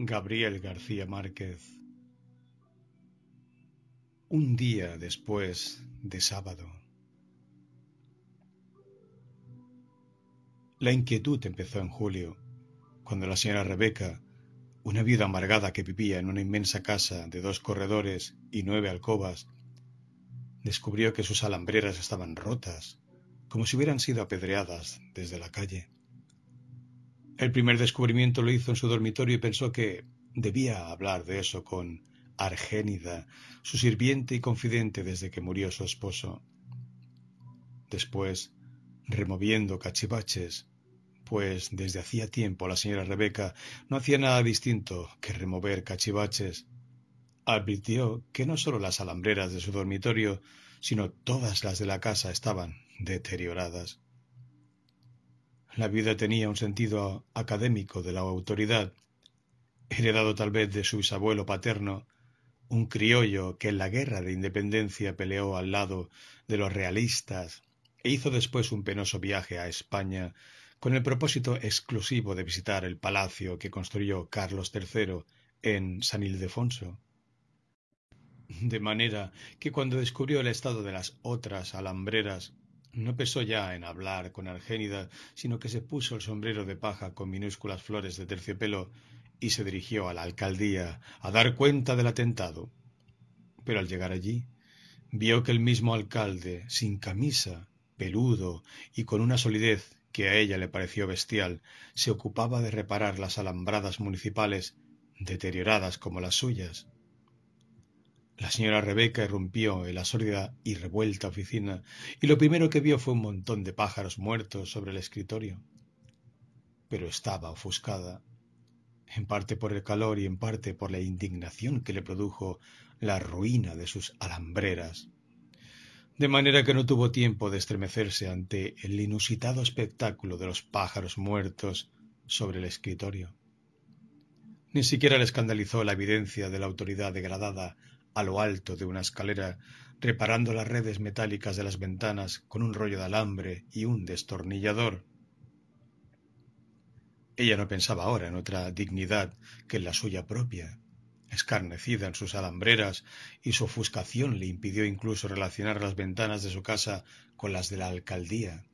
Gabriel García Márquez Un día después de sábado La inquietud empezó en julio, cuando la señora Rebeca, una viuda amargada que vivía en una inmensa casa de dos corredores y nueve alcobas, descubrió que sus alambreras estaban rotas, como si hubieran sido apedreadas desde la calle. El primer descubrimiento lo hizo en su dormitorio y pensó que debía hablar de eso con Argénida, su sirviente y confidente desde que murió su esposo. Después, removiendo cachivaches, pues desde hacía tiempo la señora Rebeca no hacía nada distinto que remover cachivaches, advirtió que no solo las alambreras de su dormitorio, sino todas las de la casa estaban deterioradas. La vida tenía un sentido académico de la autoridad, heredado tal vez de su bisabuelo paterno, un criollo que en la guerra de independencia peleó al lado de los realistas e hizo después un penoso viaje a España con el propósito exclusivo de visitar el palacio que construyó Carlos III en San Ildefonso. De manera que cuando descubrió el estado de las otras alambreras no pesó ya en hablar con Argénida, sino que se puso el sombrero de paja con minúsculas flores de terciopelo y se dirigió a la alcaldía a dar cuenta del atentado. Pero al llegar allí, vio que el mismo alcalde, sin camisa, peludo y con una solidez que a ella le pareció bestial, se ocupaba de reparar las alambradas municipales, deterioradas como las suyas. La señora Rebeca irrumpió en la sólida y revuelta oficina y lo primero que vio fue un montón de pájaros muertos sobre el escritorio. Pero estaba ofuscada, en parte por el calor y en parte por la indignación que le produjo la ruina de sus alambreras. De manera que no tuvo tiempo de estremecerse ante el inusitado espectáculo de los pájaros muertos sobre el escritorio. Ni siquiera le escandalizó la evidencia de la autoridad degradada a lo alto de una escalera, reparando las redes metálicas de las ventanas con un rollo de alambre y un destornillador. Ella no pensaba ahora en otra dignidad que en la suya propia, escarnecida en sus alambreras, y su ofuscación le impidió incluso relacionar las ventanas de su casa con las de la alcaldía.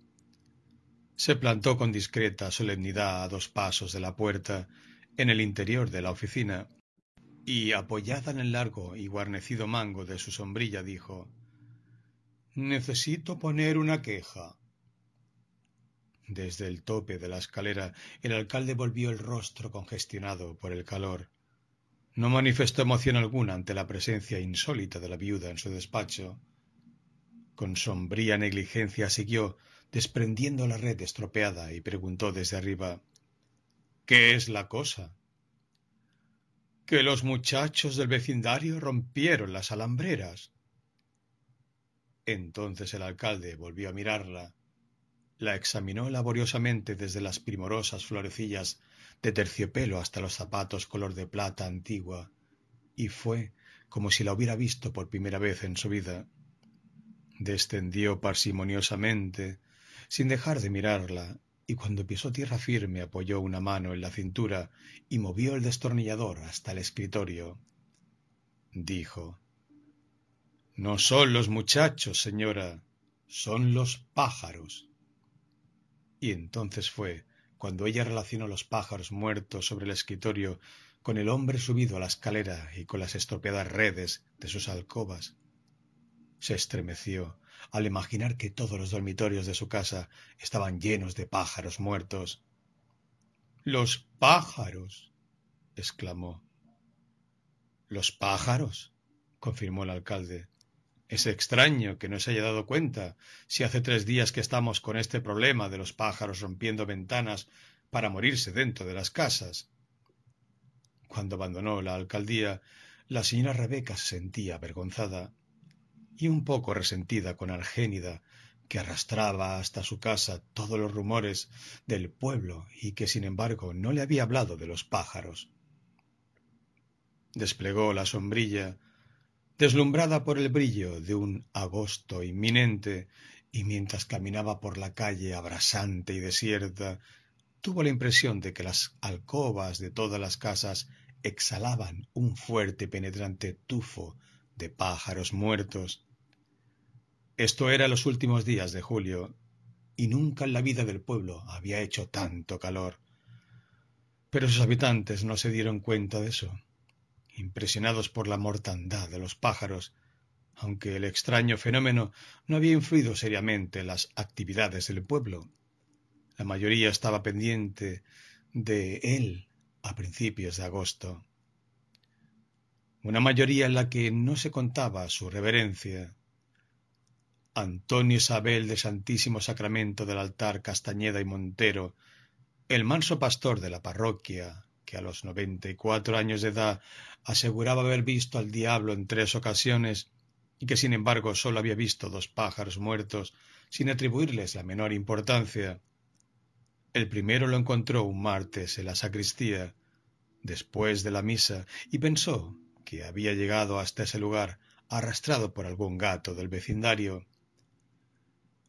Se plantó con discreta solemnidad a dos pasos de la puerta, en el interior de la oficina, y apoyada en el largo y guarnecido mango de su sombrilla dijo Necesito poner una queja. Desde el tope de la escalera el alcalde volvió el rostro congestionado por el calor. No manifestó emoción alguna ante la presencia insólita de la viuda en su despacho. Con sombría negligencia siguió desprendiendo la red estropeada y preguntó desde arriba ¿Qué es la cosa? Que los muchachos del vecindario rompieron las alambreras. Entonces el alcalde volvió a mirarla, la examinó laboriosamente desde las primorosas florecillas de terciopelo hasta los zapatos color de plata antigua, y fue como si la hubiera visto por primera vez en su vida. Descendió parsimoniosamente, sin dejar de mirarla, y cuando pisó tierra firme apoyó una mano en la cintura y movió el destornillador hasta el escritorio. Dijo No son los muchachos, señora, son los pájaros. Y entonces fue cuando ella relacionó los pájaros muertos sobre el escritorio con el hombre subido a la escalera y con las estropeadas redes de sus alcobas. Se estremeció al imaginar que todos los dormitorios de su casa estaban llenos de pájaros muertos. Los pájaros. exclamó. Los pájaros. confirmó el alcalde. Es extraño que no se haya dado cuenta si hace tres días que estamos con este problema de los pájaros rompiendo ventanas para morirse dentro de las casas. Cuando abandonó la alcaldía, la señora Rebeca se sentía avergonzada y un poco resentida con Argénida, que arrastraba hasta su casa todos los rumores del pueblo y que sin embargo no le había hablado de los pájaros. Desplegó la sombrilla, deslumbrada por el brillo de un agosto inminente, y mientras caminaba por la calle abrasante y desierta, tuvo la impresión de que las alcobas de todas las casas exhalaban un fuerte y penetrante tufo de pájaros muertos. Esto era los últimos días de julio, y nunca en la vida del pueblo había hecho tanto calor. Pero sus habitantes no se dieron cuenta de eso. Impresionados por la mortandad de los pájaros, aunque el extraño fenómeno no había influido seriamente en las actividades del pueblo. La mayoría estaba pendiente de él a principios de agosto. Una mayoría en la que no se contaba su reverencia. Antonio Isabel de Santísimo Sacramento del altar Castañeda y Montero, el manso pastor de la parroquia, que a los noventa y cuatro años de edad aseguraba haber visto al diablo en tres ocasiones, y que sin embargo sólo había visto dos pájaros muertos sin atribuirles la menor importancia. El primero lo encontró un martes en la sacristía, después de la misa, y pensó que había llegado hasta ese lugar arrastrado por algún gato del vecindario.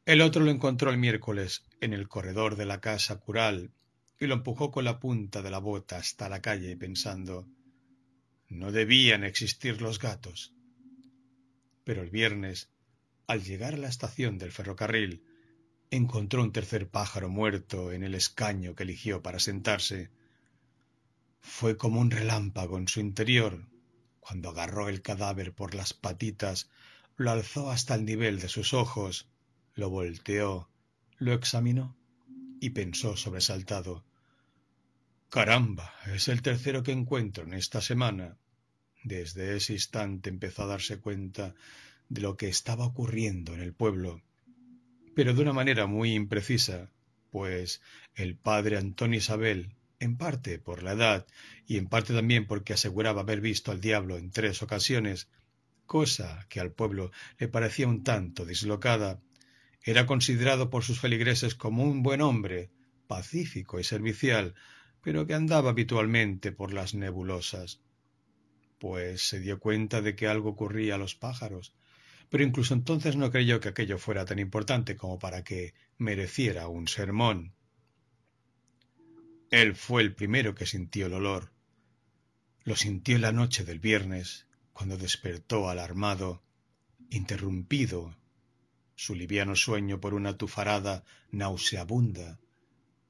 El otro lo encontró el miércoles en el corredor de la casa cural y lo empujó con la punta de la bota hasta la calle pensando no debían existir los gatos. Pero el viernes, al llegar a la estación del ferrocarril, encontró un tercer pájaro muerto en el escaño que eligió para sentarse. Fue como un relámpago en su interior. Cuando agarró el cadáver por las patitas, lo alzó hasta el nivel de sus ojos, lo volteó, lo examinó y pensó sobresaltado. Caramba, es el tercero que encuentro en esta semana. Desde ese instante empezó a darse cuenta de lo que estaba ocurriendo en el pueblo, pero de una manera muy imprecisa, pues el padre Antonio Isabel, en parte por la edad y en parte también porque aseguraba haber visto al diablo en tres ocasiones, cosa que al pueblo le parecía un tanto dislocada, era considerado por sus feligreses como un buen hombre, pacífico y servicial, pero que andaba habitualmente por las nebulosas pues se dio cuenta de que algo ocurría a los pájaros, pero incluso entonces no creyó que aquello fuera tan importante como para que mereciera un sermón. Él fue el primero que sintió el olor. Lo sintió la noche del viernes, cuando despertó alarmado, interrumpido su liviano sueño por una tufarada nauseabunda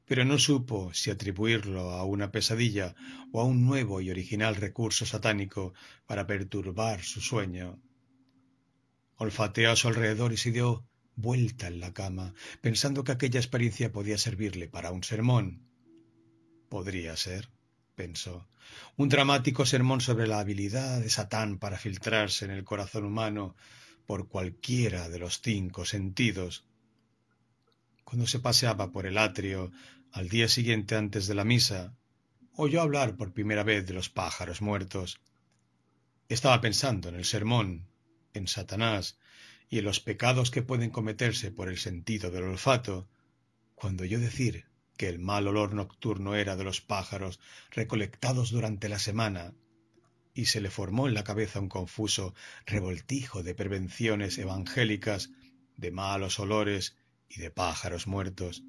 pero no supo si atribuirlo a una pesadilla o a un nuevo y original recurso satánico para perturbar su sueño. Olfateó a su alrededor y se dio vuelta en la cama, pensando que aquella experiencia podía servirle para un sermón. Podría ser, pensó, un dramático sermón sobre la habilidad de Satán para filtrarse en el corazón humano por cualquiera de los cinco sentidos. Cuando se paseaba por el atrio al día siguiente antes de la misa, oyó hablar por primera vez de los pájaros muertos. Estaba pensando en el sermón, en Satanás y en los pecados que pueden cometerse por el sentido del olfato, cuando oyó decir que el mal olor nocturno era de los pájaros recolectados durante la semana, y se le formó en la cabeza un confuso revoltijo de prevenciones evangélicas, de malos olores y de pájaros muertos.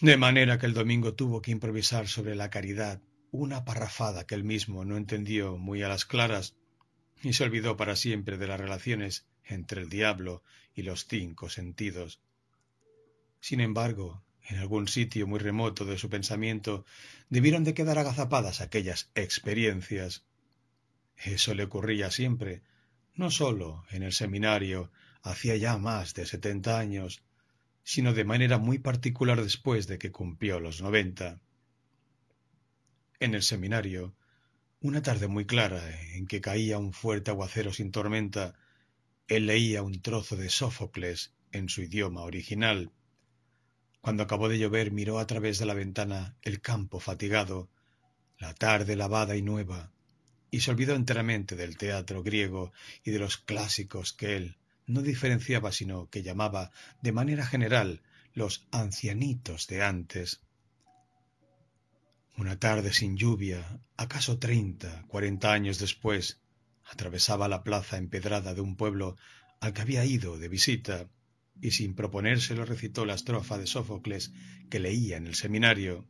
De manera que el domingo tuvo que improvisar sobre la caridad una parrafada que él mismo no entendió muy a las claras y se olvidó para siempre de las relaciones entre el diablo y los cinco sentidos. Sin embargo, en algún sitio muy remoto de su pensamiento debieron de quedar agazapadas aquellas experiencias. Eso le ocurría siempre, no sólo en el seminario, hacía ya más de setenta años, sino de manera muy particular después de que cumplió los noventa. En el seminario, una tarde muy clara en que caía un fuerte aguacero sin tormenta, él leía un trozo de Sófocles en su idioma original. Cuando acabó de llover miró a través de la ventana el campo fatigado, la tarde lavada y nueva, y se olvidó enteramente del teatro griego y de los clásicos que él, no diferenciaba sino que llamaba de manera general los ancianitos de antes. Una tarde sin lluvia, acaso treinta, cuarenta años después, atravesaba la plaza empedrada de un pueblo al que había ido de visita y sin proponérselo recitó la estrofa de Sófocles que leía en el seminario.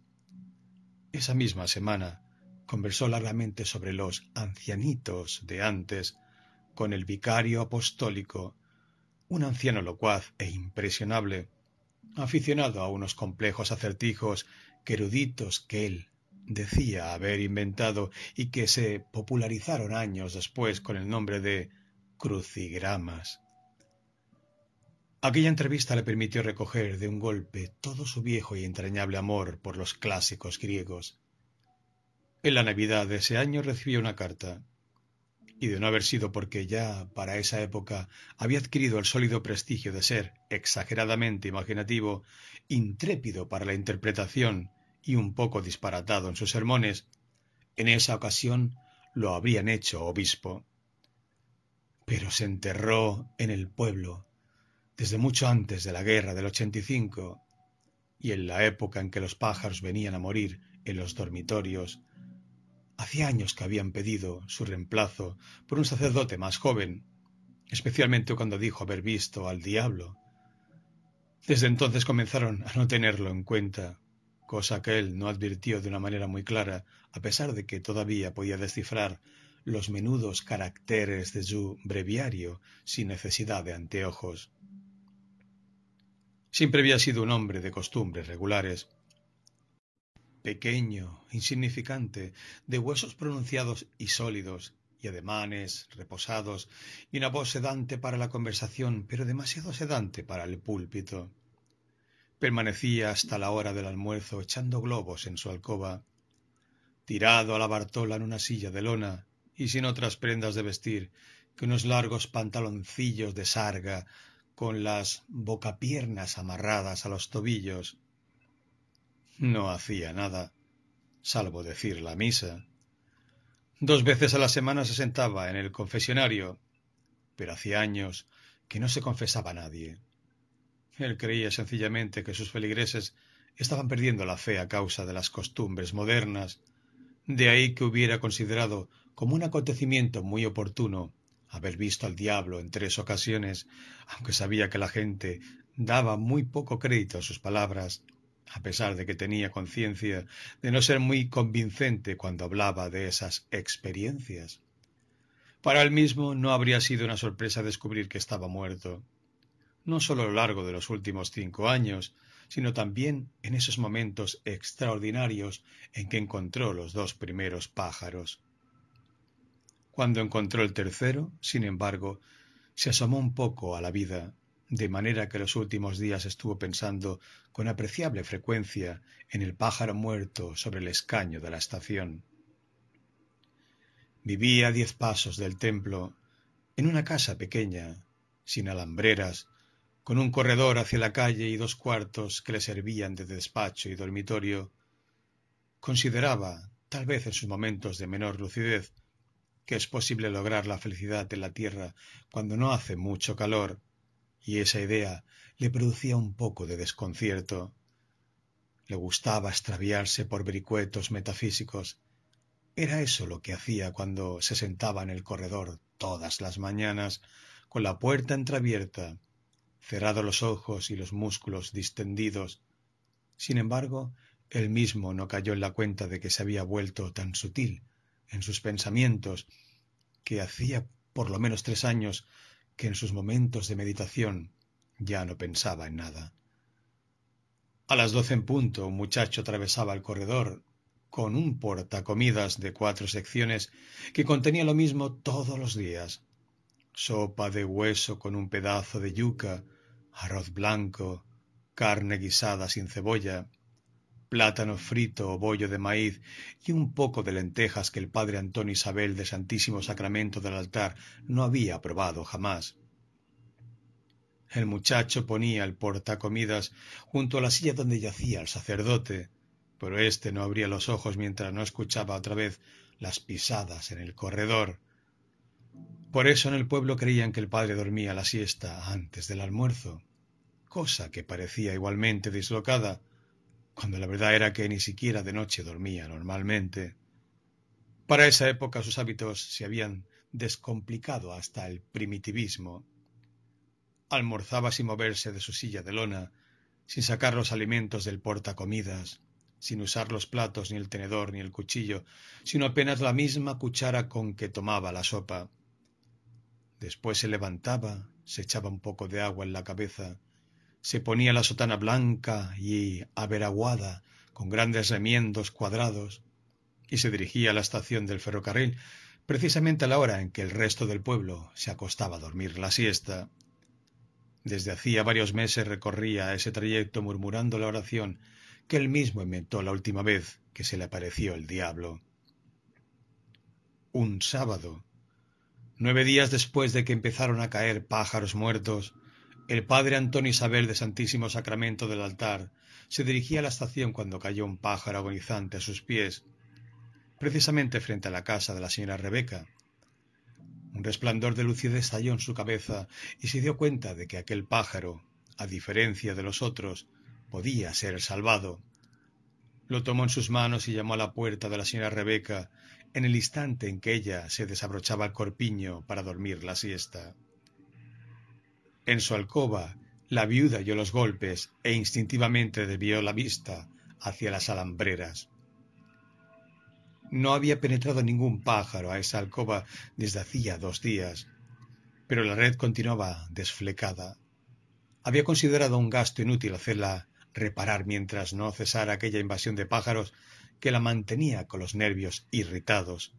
Esa misma semana conversó largamente sobre los ancianitos de antes con el vicario apostólico, un anciano locuaz e impresionable, aficionado a unos complejos acertijos que eruditos que él decía haber inventado y que se popularizaron años después con el nombre de crucigramas. Aquella entrevista le permitió recoger de un golpe todo su viejo y entrañable amor por los clásicos griegos. En la Navidad de ese año recibió una carta, y de no haber sido porque ya para esa época había adquirido el sólido prestigio de ser exageradamente imaginativo, intrépido para la interpretación y un poco disparatado en sus sermones, en esa ocasión lo habrían hecho obispo. Pero se enterró en el pueblo desde mucho antes de la guerra del 85 y en la época en que los pájaros venían a morir en los dormitorios. Hacía años que habían pedido su reemplazo por un sacerdote más joven, especialmente cuando dijo haber visto al diablo. Desde entonces comenzaron a no tenerlo en cuenta cosa que él no advirtió de una manera muy clara, a pesar de que todavía podía descifrar los menudos caracteres de su breviario sin necesidad de anteojos. Siempre había sido un hombre de costumbres regulares, pequeño, insignificante, de huesos pronunciados y sólidos, y ademanes reposados, y una voz sedante para la conversación, pero demasiado sedante para el púlpito. Permanecía hasta la hora del almuerzo echando globos en su alcoba, tirado a la bartola en una silla de lona y sin otras prendas de vestir que unos largos pantaloncillos de sarga con las bocapiernas amarradas a los tobillos. No hacía nada, salvo decir la misa. Dos veces a la semana se sentaba en el confesionario, pero hacía años que no se confesaba a nadie. Él creía sencillamente que sus feligreses estaban perdiendo la fe a causa de las costumbres modernas, de ahí que hubiera considerado como un acontecimiento muy oportuno haber visto al diablo en tres ocasiones, aunque sabía que la gente daba muy poco crédito a sus palabras, a pesar de que tenía conciencia de no ser muy convincente cuando hablaba de esas experiencias. Para él mismo no habría sido una sorpresa descubrir que estaba muerto no solo a lo largo de los últimos cinco años, sino también en esos momentos extraordinarios en que encontró los dos primeros pájaros. Cuando encontró el tercero, sin embargo, se asomó un poco a la vida, de manera que los últimos días estuvo pensando con apreciable frecuencia en el pájaro muerto sobre el escaño de la estación. Vivía a diez pasos del templo, en una casa pequeña, sin alambreras, con un corredor hacia la calle y dos cuartos que le servían de despacho y dormitorio, consideraba, tal vez en sus momentos de menor lucidez, que es posible lograr la felicidad en la tierra cuando no hace mucho calor, y esa idea le producía un poco de desconcierto. Le gustaba extraviarse por vericuetos metafísicos. Era eso lo que hacía cuando se sentaba en el corredor todas las mañanas, con la puerta entreabierta cerrados los ojos y los músculos distendidos. Sin embargo, él mismo no cayó en la cuenta de que se había vuelto tan sutil en sus pensamientos que hacía por lo menos tres años que en sus momentos de meditación ya no pensaba en nada. A las doce en punto un muchacho atravesaba el corredor con un portacomidas de cuatro secciones que contenía lo mismo todos los días. Sopa de hueso con un pedazo de yuca, arroz blanco, carne guisada sin cebolla, plátano frito o bollo de maíz y un poco de lentejas que el padre Antonio Isabel de Santísimo Sacramento del altar no había probado jamás. El muchacho ponía el portacomidas junto a la silla donde yacía el sacerdote, pero éste no abría los ojos mientras no escuchaba otra vez las pisadas en el corredor. Por eso en el pueblo creían que el padre dormía la siesta antes del almuerzo, cosa que parecía igualmente dislocada, cuando la verdad era que ni siquiera de noche dormía normalmente. Para esa época sus hábitos se habían descomplicado hasta el primitivismo. Almorzaba sin moverse de su silla de lona, sin sacar los alimentos del portacomidas, sin usar los platos, ni el tenedor, ni el cuchillo, sino apenas la misma cuchara con que tomaba la sopa. Después se levantaba, se echaba un poco de agua en la cabeza, se ponía la sotana blanca y averaguada, con grandes remiendos cuadrados, y se dirigía a la estación del ferrocarril, precisamente a la hora en que el resto del pueblo se acostaba a dormir la siesta. Desde hacía varios meses recorría ese trayecto murmurando la oración que él mismo inventó la última vez que se le apareció el diablo. Un sábado, nueve días después de que empezaron a caer pájaros muertos, el padre Antonio Isabel de Santísimo Sacramento del altar se dirigía a la estación cuando cayó un pájaro agonizante a sus pies, precisamente frente a la casa de la señora Rebeca. Un resplandor de lucidez estalló en su cabeza y se dio cuenta de que aquel pájaro, a diferencia de los otros, podía ser salvado. Lo tomó en sus manos y llamó a la puerta de la señora Rebeca en el instante en que ella se desabrochaba el corpiño para dormir la siesta. En su alcoba, la viuda oyó los golpes e instintivamente desvió la vista hacia las alambreras. No había penetrado ningún pájaro a esa alcoba desde hacía dos días, pero la red continuaba desflecada. Había considerado un gasto inútil hacerla reparar mientras no cesara aquella invasión de pájaros que la mantenía con los nervios irritados.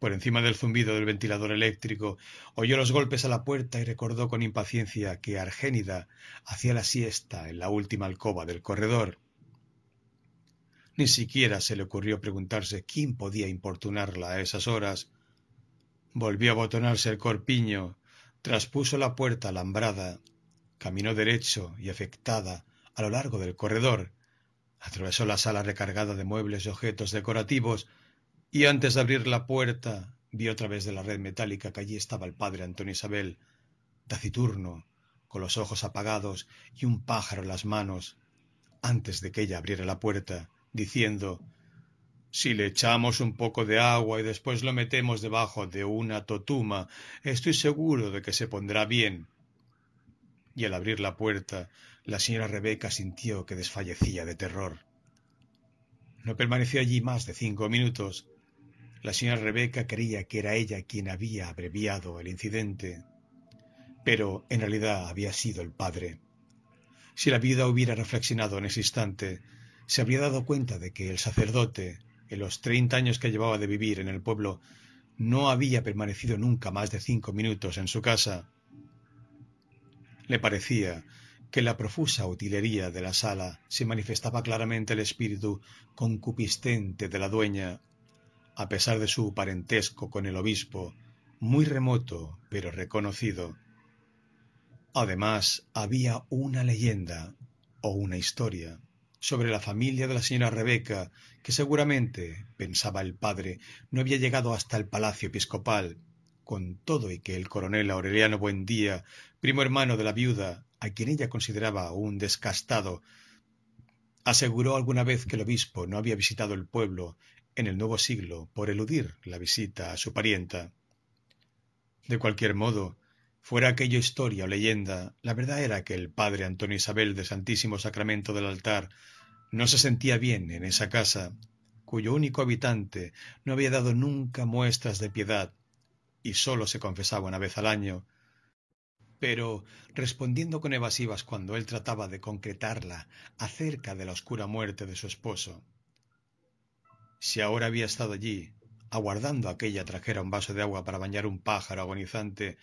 Por encima del zumbido del ventilador eléctrico, oyó los golpes a la puerta y recordó con impaciencia que Argénida hacía la siesta en la última alcoba del corredor. Ni siquiera se le ocurrió preguntarse quién podía importunarla a esas horas. Volvió a botonarse el corpiño, traspuso la puerta alambrada, caminó derecho y afectada a lo largo del corredor, atravesó la sala recargada de muebles y objetos decorativos, y antes de abrir la puerta vio a través de la red metálica que allí estaba el padre Antonio Isabel, taciturno, con los ojos apagados y un pájaro en las manos, antes de que ella abriera la puerta, diciendo si le echamos un poco de agua y después lo metemos debajo de una totuma, estoy seguro de que se pondrá bien. Y al abrir la puerta, la señora Rebeca sintió que desfallecía de terror. No permaneció allí más de cinco minutos. La señora Rebeca creía que era ella quien había abreviado el incidente, pero en realidad había sido el padre. Si la viuda hubiera reflexionado en ese instante, se habría dado cuenta de que el sacerdote, en los treinta años que llevaba de vivir en el pueblo, no había permanecido nunca más de cinco minutos en su casa. Le parecía que la profusa utilería de la sala se manifestaba claramente el espíritu concupiscente de la dueña, a pesar de su parentesco con el obispo, muy remoto pero reconocido. Además, había una leyenda o una historia sobre la familia de la señora Rebeca, que seguramente, pensaba el padre, no había llegado hasta el palacio episcopal, con todo y que el coronel Aureliano Buendía, primo hermano de la viuda, a quien ella consideraba un descastado, aseguró alguna vez que el obispo no había visitado el pueblo en el nuevo siglo por eludir la visita a su parienta. De cualquier modo, Fuera aquello historia o leyenda, la verdad era que el padre Antonio Isabel de Santísimo Sacramento del altar no se sentía bien en esa casa, cuyo único habitante no había dado nunca muestras de piedad y sólo se confesaba una vez al año, pero respondiendo con evasivas cuando él trataba de concretarla acerca de la oscura muerte de su esposo. Si ahora había estado allí, aguardando a que ella trajera un vaso de agua para bañar un pájaro agonizante,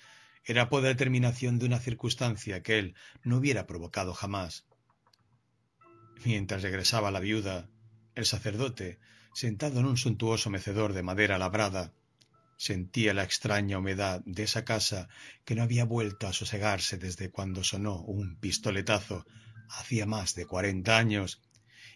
era por determinación de una circunstancia que él no hubiera provocado jamás. Mientras regresaba la viuda, el sacerdote, sentado en un suntuoso mecedor de madera labrada, sentía la extraña humedad de esa casa que no había vuelto a sosegarse desde cuando sonó un pistoletazo hacía más de cuarenta años,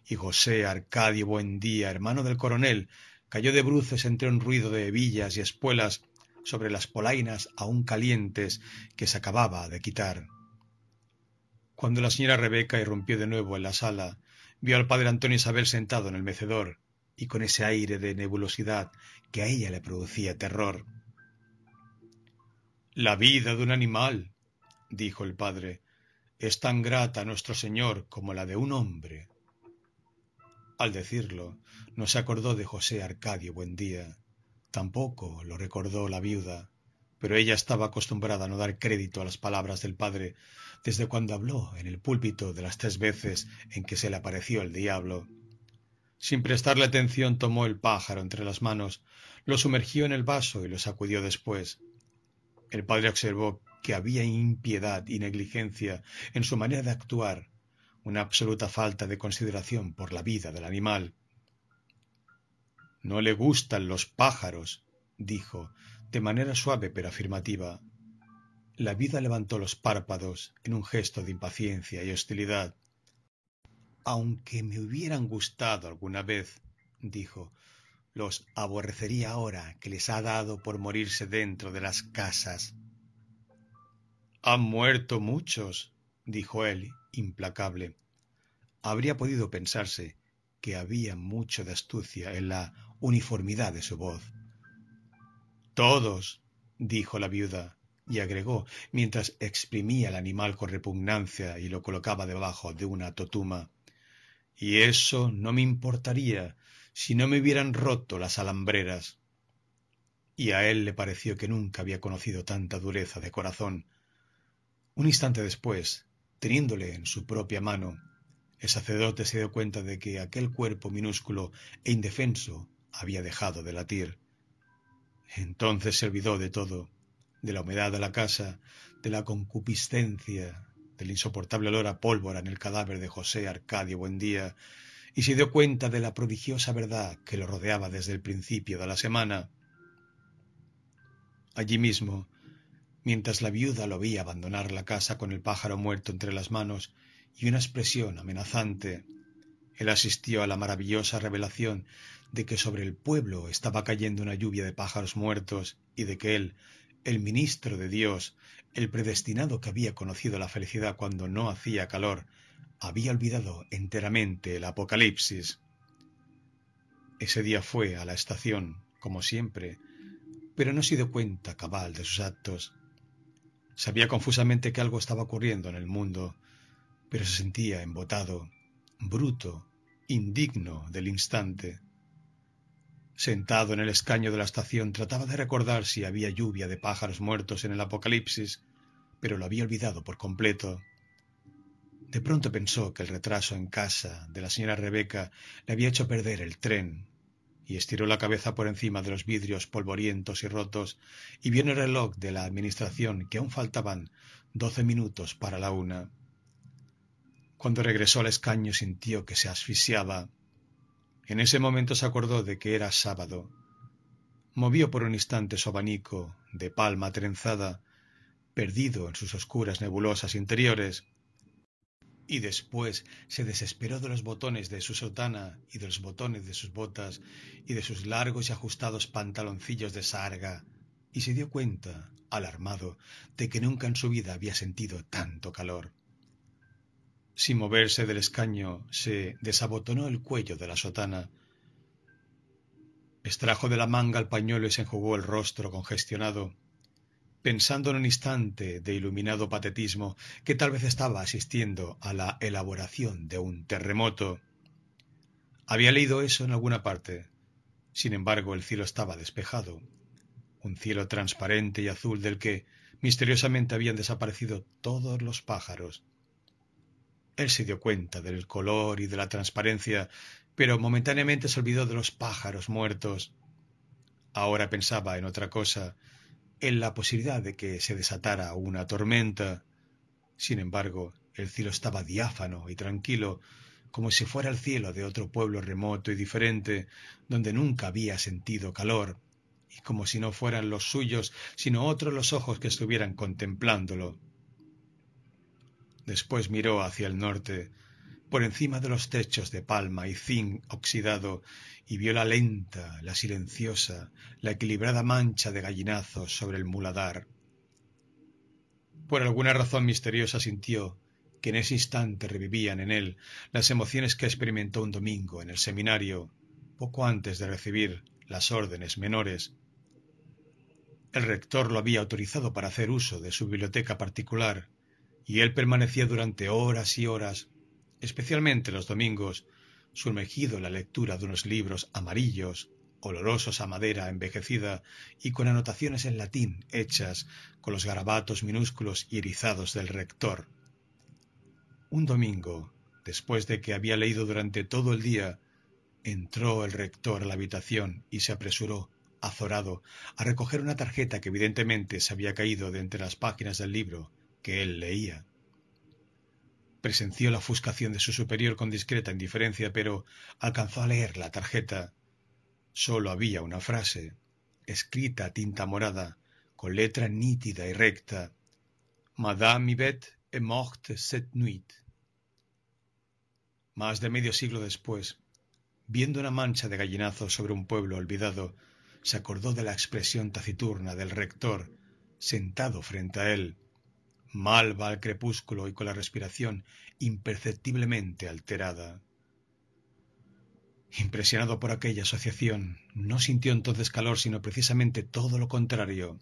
y José Arcadio Buendía, hermano del coronel, cayó de bruces entre un ruido de hebillas y espuelas sobre las polainas aún calientes que se acababa de quitar. Cuando la señora Rebeca irrumpió de nuevo en la sala, vio al padre Antonio Isabel sentado en el mecedor y con ese aire de nebulosidad que a ella le producía terror. La vida de un animal, dijo el padre, es tan grata a nuestro Señor como la de un hombre. Al decirlo, no se acordó de José Arcadio Buendía. Tampoco lo recordó la viuda, pero ella estaba acostumbrada a no dar crédito a las palabras del padre desde cuando habló en el púlpito de las tres veces en que se le apareció el diablo. Sin prestarle atención tomó el pájaro entre las manos, lo sumergió en el vaso y lo sacudió después. El padre observó que había impiedad y negligencia en su manera de actuar, una absoluta falta de consideración por la vida del animal. No le gustan los pájaros, dijo, de manera suave pero afirmativa. La vida levantó los párpados en un gesto de impaciencia y hostilidad. Aunque me hubieran gustado alguna vez, dijo, los aborrecería ahora que les ha dado por morirse dentro de las casas. Han muerto muchos, dijo él, implacable. Habría podido pensarse que había mucho de astucia en la uniformidad de su voz. Todos, dijo la viuda, y agregó, mientras exprimía el animal con repugnancia y lo colocaba debajo de una totuma. Y eso no me importaría si no me hubieran roto las alambreras. Y a él le pareció que nunca había conocido tanta dureza de corazón. Un instante después, teniéndole en su propia mano, el sacerdote se dio cuenta de que aquel cuerpo minúsculo e indefenso había dejado de latir. Entonces se olvidó de todo, de la humedad de la casa, de la concupiscencia, del insoportable olor a pólvora en el cadáver de José Arcadio Buendía, y se dio cuenta de la prodigiosa verdad que lo rodeaba desde el principio de la semana. Allí mismo, mientras la viuda lo veía abandonar la casa con el pájaro muerto entre las manos y una expresión amenazante, él asistió a la maravillosa revelación de que sobre el pueblo estaba cayendo una lluvia de pájaros muertos y de que él, el ministro de Dios, el predestinado que había conocido la felicidad cuando no hacía calor, había olvidado enteramente el apocalipsis. Ese día fue a la estación, como siempre, pero no se dio cuenta cabal de sus actos. Sabía confusamente que algo estaba ocurriendo en el mundo, pero se sentía embotado, bruto, indigno del instante. Sentado en el escaño de la estación trataba de recordar si había lluvia de pájaros muertos en el Apocalipsis, pero lo había olvidado por completo. De pronto pensó que el retraso en casa de la señora Rebeca le había hecho perder el tren, y estiró la cabeza por encima de los vidrios polvorientos y rotos, y vio en el reloj de la administración que aún faltaban doce minutos para la una. Cuando regresó al escaño sintió que se asfixiaba. En ese momento se acordó de que era sábado. Movió por un instante su abanico de palma trenzada, perdido en sus oscuras nebulosas interiores, y después se desesperó de los botones de su sotana y de los botones de sus botas y de sus largos y ajustados pantaloncillos de sarga, y se dio cuenta, alarmado, de que nunca en su vida había sentido tanto calor. Sin moverse del escaño, se desabotonó el cuello de la sotana, extrajo de la manga el pañuelo y se enjugó el rostro congestionado, pensando en un instante de iluminado patetismo que tal vez estaba asistiendo a la elaboración de un terremoto. Había leído eso en alguna parte. Sin embargo, el cielo estaba despejado, un cielo transparente y azul del que misteriosamente habían desaparecido todos los pájaros. Él se dio cuenta del color y de la transparencia, pero momentáneamente se olvidó de los pájaros muertos. Ahora pensaba en otra cosa, en la posibilidad de que se desatara una tormenta. Sin embargo, el cielo estaba diáfano y tranquilo, como si fuera el cielo de otro pueblo remoto y diferente, donde nunca había sentido calor, y como si no fueran los suyos, sino otros los ojos que estuvieran contemplándolo. Después miró hacia el norte, por encima de los techos de palma y zinc oxidado y vio la lenta, la silenciosa, la equilibrada mancha de gallinazos sobre el muladar. Por alguna razón misteriosa sintió que en ese instante revivían en él las emociones que experimentó un domingo en el seminario, poco antes de recibir las órdenes menores. El rector lo había autorizado para hacer uso de su biblioteca particular, y él permanecía durante horas y horas especialmente los domingos, sumergido en la lectura de unos libros amarillos, olorosos a madera envejecida y con anotaciones en latín hechas con los garabatos minúsculos y erizados del rector. Un domingo, después de que había leído durante todo el día, entró el rector a la habitación y se apresuró, azorado, a recoger una tarjeta que evidentemente se había caído de entre las páginas del libro que él leía. Presenció la ofuscación de su superior con discreta indiferencia, pero alcanzó a leer la tarjeta. Solo había una frase, escrita a tinta morada, con letra nítida y recta. Madame Yvette est morte cette nuit. Más de medio siglo después, viendo una mancha de gallinazos sobre un pueblo olvidado, se acordó de la expresión taciturna del rector, sentado frente a él, malva al crepúsculo y con la respiración imperceptiblemente alterada. Impresionado por aquella asociación, no sintió entonces calor, sino precisamente todo lo contrario,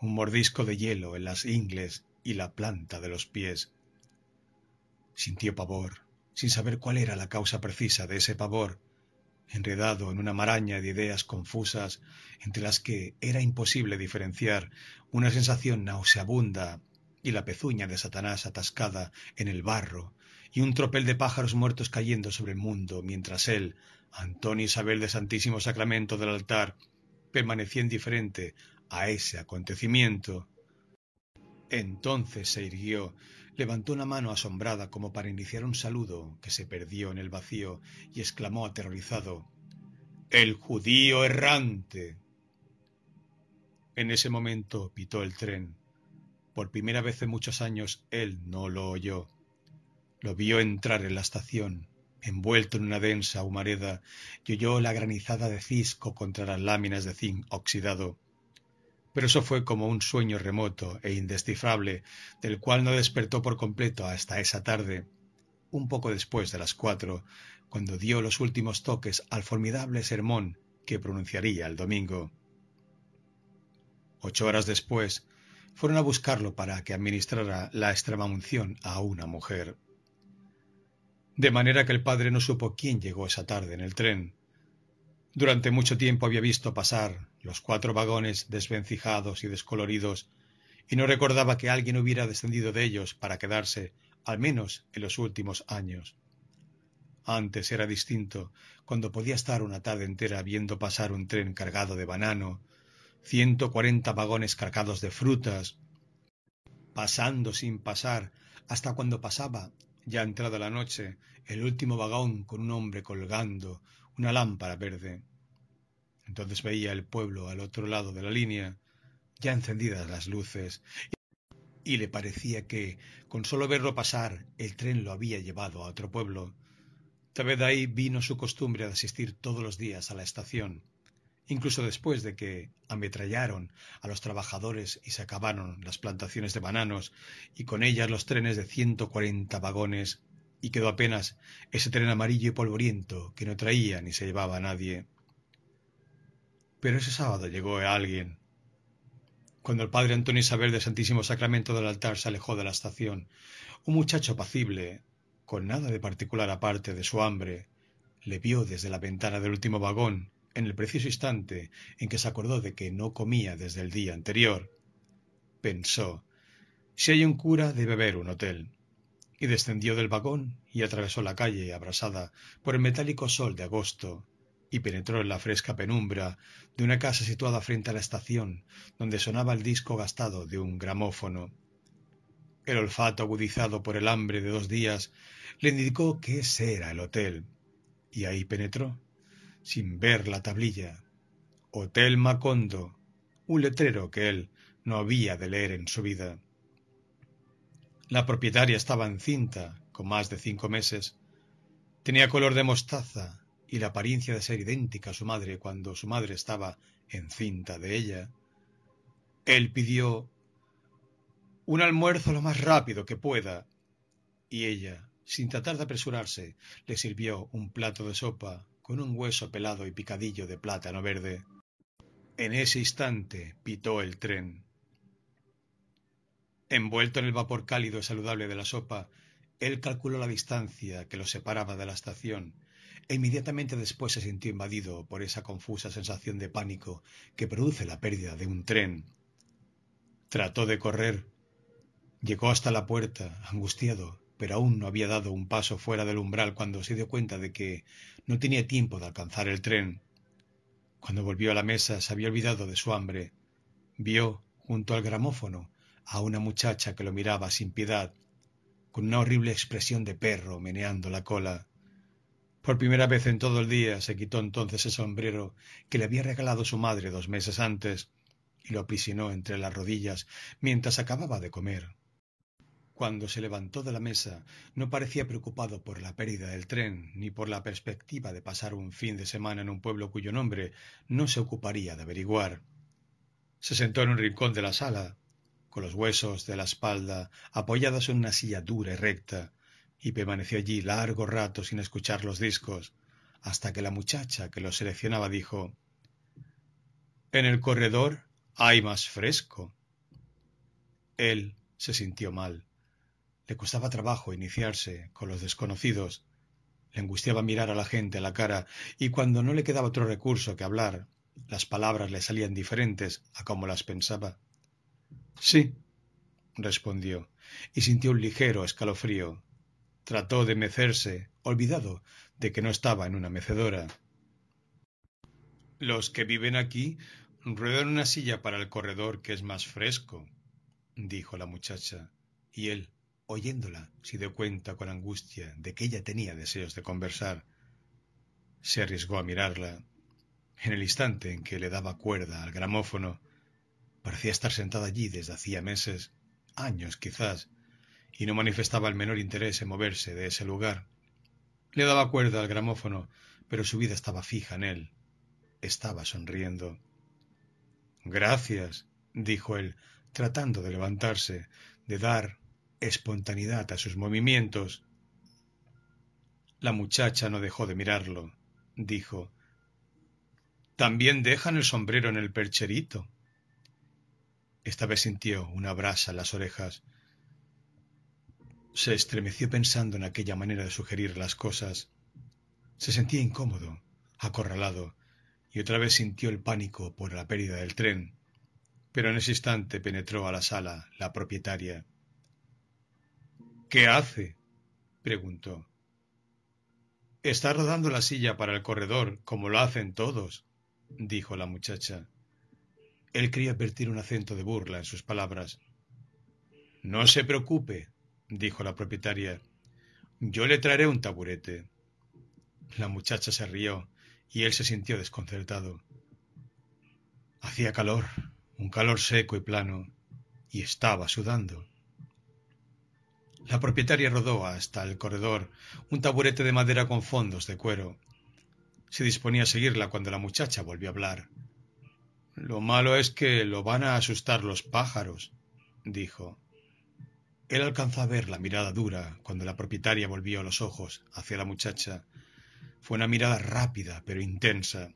un mordisco de hielo en las ingles y la planta de los pies. Sintió pavor, sin saber cuál era la causa precisa de ese pavor, enredado en una maraña de ideas confusas entre las que era imposible diferenciar una sensación nauseabunda y la pezuña de Satanás atascada en el barro, y un tropel de pájaros muertos cayendo sobre el mundo, mientras él, Antonio Isabel de Santísimo Sacramento del altar, permanecía indiferente a ese acontecimiento. Entonces se irguió, levantó una mano asombrada como para iniciar un saludo que se perdió en el vacío y exclamó aterrorizado El judío errante. En ese momento pitó el tren. Por primera vez en muchos años él no lo oyó. Lo vio entrar en la estación, envuelto en una densa humareda, y oyó la granizada de cisco contra las láminas de zinc oxidado. Pero eso fue como un sueño remoto e indescifrable, del cual no despertó por completo hasta esa tarde, un poco después de las cuatro, cuando dio los últimos toques al formidable sermón que pronunciaría el domingo. Ocho horas después, fueron a buscarlo para que administrara la extremaunción a una mujer. De manera que el padre no supo quién llegó esa tarde en el tren. Durante mucho tiempo había visto pasar los cuatro vagones desvencijados y descoloridos, y no recordaba que alguien hubiera descendido de ellos para quedarse, al menos en los últimos años. Antes era distinto, cuando podía estar una tarde entera viendo pasar un tren cargado de banano, ciento cuarenta vagones cargados de frutas, pasando sin pasar, hasta cuando pasaba, ya entrada la noche, el último vagón con un hombre colgando una lámpara verde. Entonces veía el pueblo al otro lado de la línea, ya encendidas las luces, y le parecía que, con solo verlo pasar, el tren lo había llevado a otro pueblo. Tal vez de ahí vino su costumbre de asistir todos los días a la estación incluso después de que ametrallaron a los trabajadores y se acabaron las plantaciones de bananos y con ellas los trenes de ciento cuarenta vagones, y quedó apenas ese tren amarillo y polvoriento que no traía ni se llevaba a nadie. Pero ese sábado llegó alguien. Cuando el padre Antonio Isabel del Santísimo Sacramento del altar se alejó de la estación, un muchacho apacible, con nada de particular aparte de su hambre, le vio desde la ventana del último vagón en el preciso instante en que se acordó de que no comía desde el día anterior, pensó si hay un cura debe haber un hotel y descendió del vagón y atravesó la calle abrasada por el metálico sol de agosto y penetró en la fresca penumbra de una casa situada frente a la estación donde sonaba el disco gastado de un gramófono. El olfato agudizado por el hambre de dos días le indicó que ese era el hotel, y ahí penetró sin ver la tablilla. Hotel Macondo, un letrero que él no había de leer en su vida. La propietaria estaba encinta, con más de cinco meses. Tenía color de mostaza y la apariencia de ser idéntica a su madre cuando su madre estaba encinta de ella. Él pidió un almuerzo lo más rápido que pueda, y ella, sin tratar de apresurarse, le sirvió un plato de sopa con un hueso pelado y picadillo de plátano verde. En ese instante pitó el tren. Envuelto en el vapor cálido y saludable de la sopa, él calculó la distancia que lo separaba de la estación e inmediatamente después se sintió invadido por esa confusa sensación de pánico que produce la pérdida de un tren. Trató de correr. Llegó hasta la puerta, angustiado, pero aún no había dado un paso fuera del umbral cuando se dio cuenta de que no tenía tiempo de alcanzar el tren. Cuando volvió a la mesa se había olvidado de su hambre. Vio, junto al gramófono, a una muchacha que lo miraba sin piedad, con una horrible expresión de perro meneando la cola. Por primera vez en todo el día se quitó entonces el sombrero que le había regalado su madre dos meses antes y lo aprisionó entre las rodillas mientras acababa de comer. Cuando se levantó de la mesa no parecía preocupado por la pérdida del tren ni por la perspectiva de pasar un fin de semana en un pueblo cuyo nombre no se ocuparía de averiguar. Se sentó en un rincón de la sala, con los huesos de la espalda apoyados en una silla dura y recta, y permaneció allí largo rato sin escuchar los discos, hasta que la muchacha que los seleccionaba dijo En el corredor hay más fresco. Él se sintió mal. Le costaba trabajo iniciarse con los desconocidos. Le angustiaba mirar a la gente a la cara, y cuando no le quedaba otro recurso que hablar, las palabras le salían diferentes a como las pensaba. Sí, respondió, y sintió un ligero escalofrío. Trató de mecerse, olvidado de que no estaba en una mecedora. Los que viven aquí ruedan una silla para el corredor que es más fresco, dijo la muchacha, y él, oyéndola, se dio cuenta con angustia de que ella tenía deseos de conversar. Se arriesgó a mirarla. En el instante en que le daba cuerda al gramófono, parecía estar sentada allí desde hacía meses, años quizás, y no manifestaba el menor interés en moverse de ese lugar. Le daba cuerda al gramófono, pero su vida estaba fija en él. Estaba sonriendo. Gracias, dijo él, tratando de levantarse, de dar espontaneidad a sus movimientos. La muchacha no dejó de mirarlo. Dijo También dejan el sombrero en el percherito. Esta vez sintió una brasa en las orejas se estremeció pensando en aquella manera de sugerir las cosas. Se sentía incómodo, acorralado, y otra vez sintió el pánico por la pérdida del tren. Pero en ese instante penetró a la sala la propietaria. ¿Qué hace? preguntó. Está rodando la silla para el corredor, como lo hacen todos, dijo la muchacha. Él quería advertir un acento de burla en sus palabras. No se preocupe, dijo la propietaria. Yo le traeré un taburete. La muchacha se rió y él se sintió desconcertado. Hacía calor, un calor seco y plano, y estaba sudando. La propietaria rodó hasta el corredor un taburete de madera con fondos de cuero. Se disponía a seguirla cuando la muchacha volvió a hablar. Lo malo es que lo van a asustar los pájaros, dijo. Él alcanzó a ver la mirada dura cuando la propietaria volvió los ojos hacia la muchacha. Fue una mirada rápida pero intensa.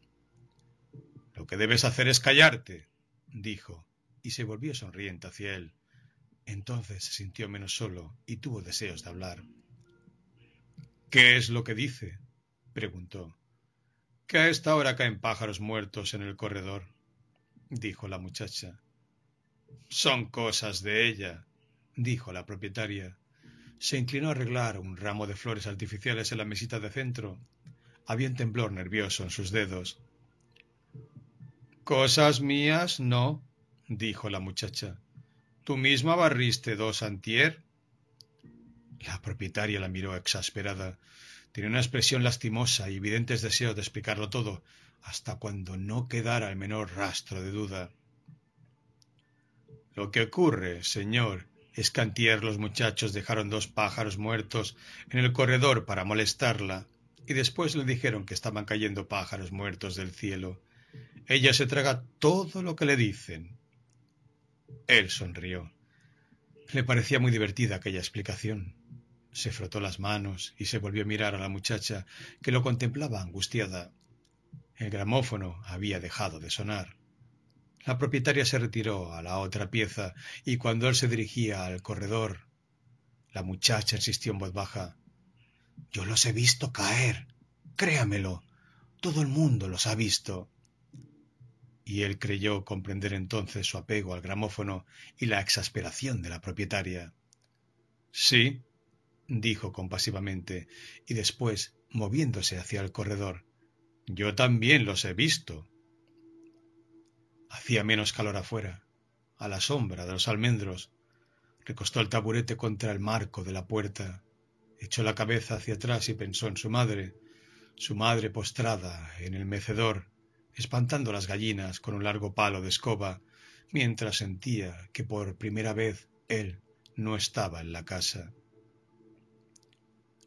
Lo que debes hacer es callarte, dijo, y se volvió sonriente hacia él. Entonces se sintió menos solo y tuvo deseos de hablar. ¿Qué es lo que dice? preguntó. Que a esta hora caen pájaros muertos en el corredor, dijo la muchacha. Son cosas de ella, dijo la propietaria. Se inclinó a arreglar un ramo de flores artificiales en la mesita de centro. Había un temblor nervioso en sus dedos. Cosas mías, no, dijo la muchacha. ¿Tú misma barriste dos antier? La propietaria la miró exasperada. Tenía una expresión lastimosa y evidentes deseos de explicarlo todo, hasta cuando no quedara el menor rastro de duda. Lo que ocurre, señor, Escantier los muchachos dejaron dos pájaros muertos en el corredor para molestarla, y después le dijeron que estaban cayendo pájaros muertos del cielo. Ella se traga todo lo que le dicen. Él sonrió. Le parecía muy divertida aquella explicación. Se frotó las manos y se volvió a mirar a la muchacha, que lo contemplaba angustiada. El gramófono había dejado de sonar. La propietaria se retiró a la otra pieza y cuando él se dirigía al corredor, la muchacha insistió en voz baja. Yo los he visto caer. créamelo. Todo el mundo los ha visto. Y él creyó comprender entonces su apego al gramófono y la exasperación de la propietaria. Sí, dijo compasivamente, y después, moviéndose hacia el corredor, yo también los he visto. Hacía menos calor afuera, a la sombra de los almendros. Recostó el taburete contra el marco de la puerta, echó la cabeza hacia atrás y pensó en su madre, su madre postrada en el mecedor, espantando las gallinas con un largo palo de escoba, mientras sentía que por primera vez él no estaba en la casa.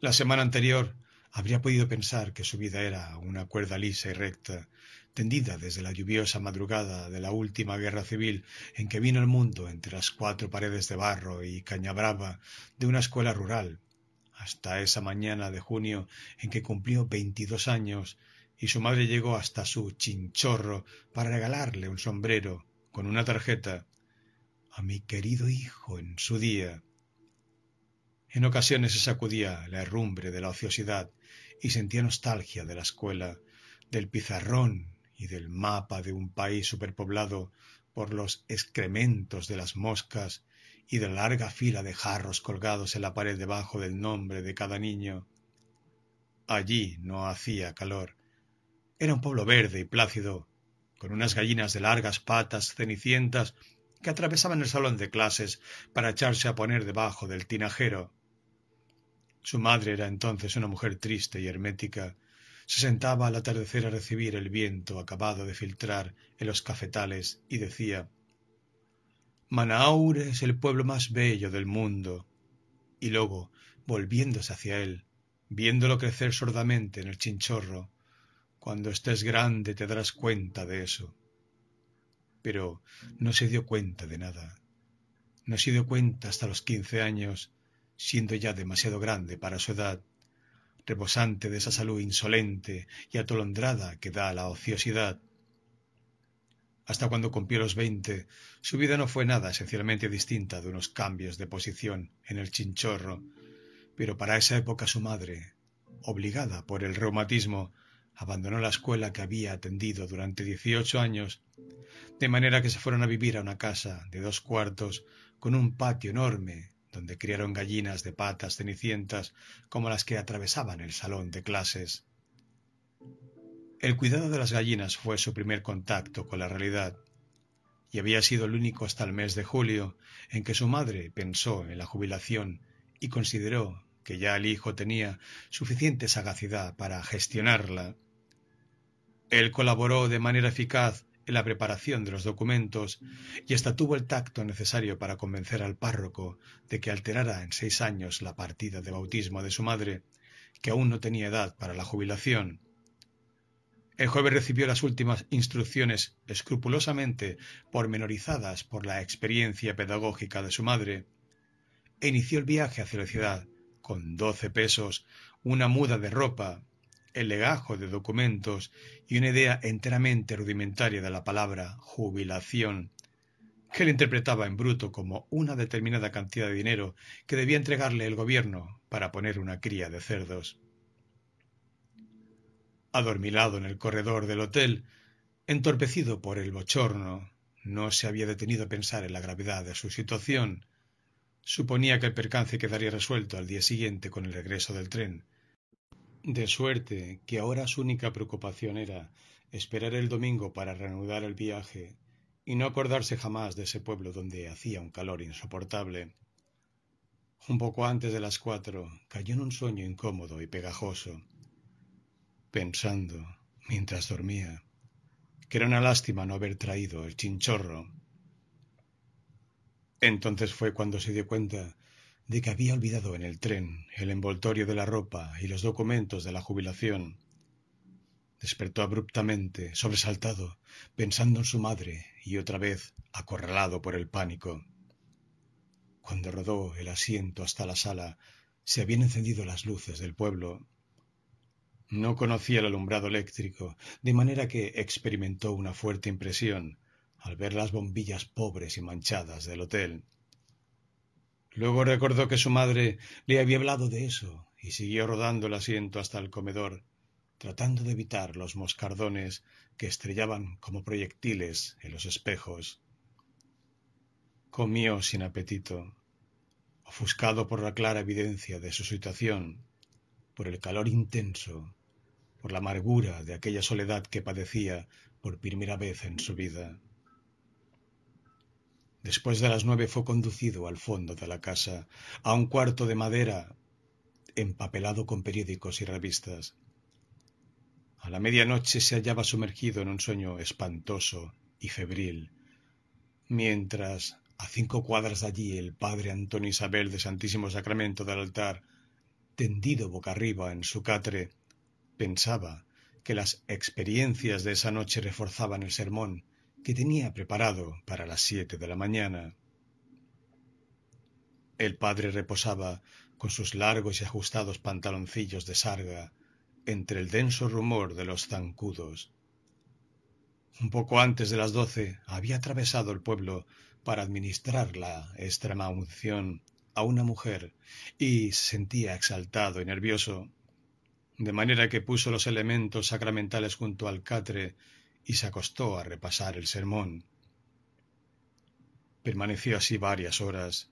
La semana anterior habría podido pensar que su vida era una cuerda lisa y recta, tendida desde la lluviosa madrugada de la última guerra civil en que vino el mundo entre las cuatro paredes de barro y cañabrava de una escuela rural, hasta esa mañana de junio en que cumplió veintidós años y su madre llegó hasta su chinchorro para regalarle un sombrero con una tarjeta a mi querido hijo en su día. En ocasiones se sacudía la herrumbre de la ociosidad y sentía nostalgia de la escuela, del pizarrón y del mapa de un país superpoblado por los excrementos de las moscas y de la larga fila de jarros colgados en la pared debajo del nombre de cada niño. Allí no hacía calor. Era un pueblo verde y plácido, con unas gallinas de largas patas cenicientas que atravesaban el salón de clases para echarse a poner debajo del tinajero. Su madre era entonces una mujer triste y hermética, se sentaba al atardecer a recibir el viento acabado de filtrar en los cafetales y decía Manaur es el pueblo más bello del mundo. Y luego, volviéndose hacia él, viéndolo crecer sordamente en el chinchorro, cuando estés grande te darás cuenta de eso. Pero no se dio cuenta de nada. No se dio cuenta hasta los quince años, siendo ya demasiado grande para su edad, rebosante de esa salud insolente y atolondrada que da la ociosidad. Hasta cuando cumplió los veinte, su vida no fue nada esencialmente distinta de unos cambios de posición en el chinchorro, pero para esa época su madre, obligada por el reumatismo, abandonó la escuela que había atendido durante dieciocho años, de manera que se fueron a vivir a una casa de dos cuartos con un patio enorme donde criaron gallinas de patas cenicientas como las que atravesaban el salón de clases. El cuidado de las gallinas fue su primer contacto con la realidad, y había sido el único hasta el mes de julio en que su madre pensó en la jubilación y consideró que ya el hijo tenía suficiente sagacidad para gestionarla. Él colaboró de manera eficaz en la preparación de los documentos y hasta tuvo el tacto necesario para convencer al párroco de que alterara en seis años la partida de bautismo de su madre, que aún no tenía edad para la jubilación. El joven recibió las últimas instrucciones escrupulosamente pormenorizadas por la experiencia pedagógica de su madre, e inició el viaje hacia la ciudad con doce pesos, una muda de ropa el legajo de documentos y una idea enteramente rudimentaria de la palabra jubilación, que él interpretaba en bruto como una determinada cantidad de dinero que debía entregarle el gobierno para poner una cría de cerdos. Adormilado en el corredor del hotel, entorpecido por el bochorno, no se había detenido a pensar en la gravedad de su situación. Suponía que el percance quedaría resuelto al día siguiente con el regreso del tren, de suerte que ahora su única preocupación era esperar el domingo para reanudar el viaje y no acordarse jamás de ese pueblo donde hacía un calor insoportable. Un poco antes de las cuatro cayó en un sueño incómodo y pegajoso, pensando, mientras dormía, que era una lástima no haber traído el chinchorro. Entonces fue cuando se dio cuenta de que había olvidado en el tren el envoltorio de la ropa y los documentos de la jubilación. Despertó abruptamente, sobresaltado, pensando en su madre y otra vez acorralado por el pánico. Cuando rodó el asiento hasta la sala, se habían encendido las luces del pueblo. No conocía el alumbrado eléctrico, de manera que experimentó una fuerte impresión al ver las bombillas pobres y manchadas del hotel. Luego recordó que su madre le había hablado de eso y siguió rodando el asiento hasta el comedor, tratando de evitar los moscardones que estrellaban como proyectiles en los espejos. Comió sin apetito, ofuscado por la clara evidencia de su situación, por el calor intenso, por la amargura de aquella soledad que padecía por primera vez en su vida. Después de las nueve fue conducido al fondo de la casa, a un cuarto de madera empapelado con periódicos y revistas. A la medianoche se hallaba sumergido en un sueño espantoso y febril, mientras a cinco cuadras de allí el padre Antonio Isabel de Santísimo Sacramento del altar, tendido boca arriba en su catre, pensaba que las experiencias de esa noche reforzaban el sermón que tenía preparado para las siete de la mañana. El padre reposaba con sus largos y ajustados pantaloncillos de sarga entre el denso rumor de los zancudos. Un poco antes de las doce había atravesado el pueblo para administrar la extrema unción a una mujer y se sentía exaltado y nervioso, de manera que puso los elementos sacramentales junto al catre y se acostó a repasar el sermón. Permaneció así varias horas,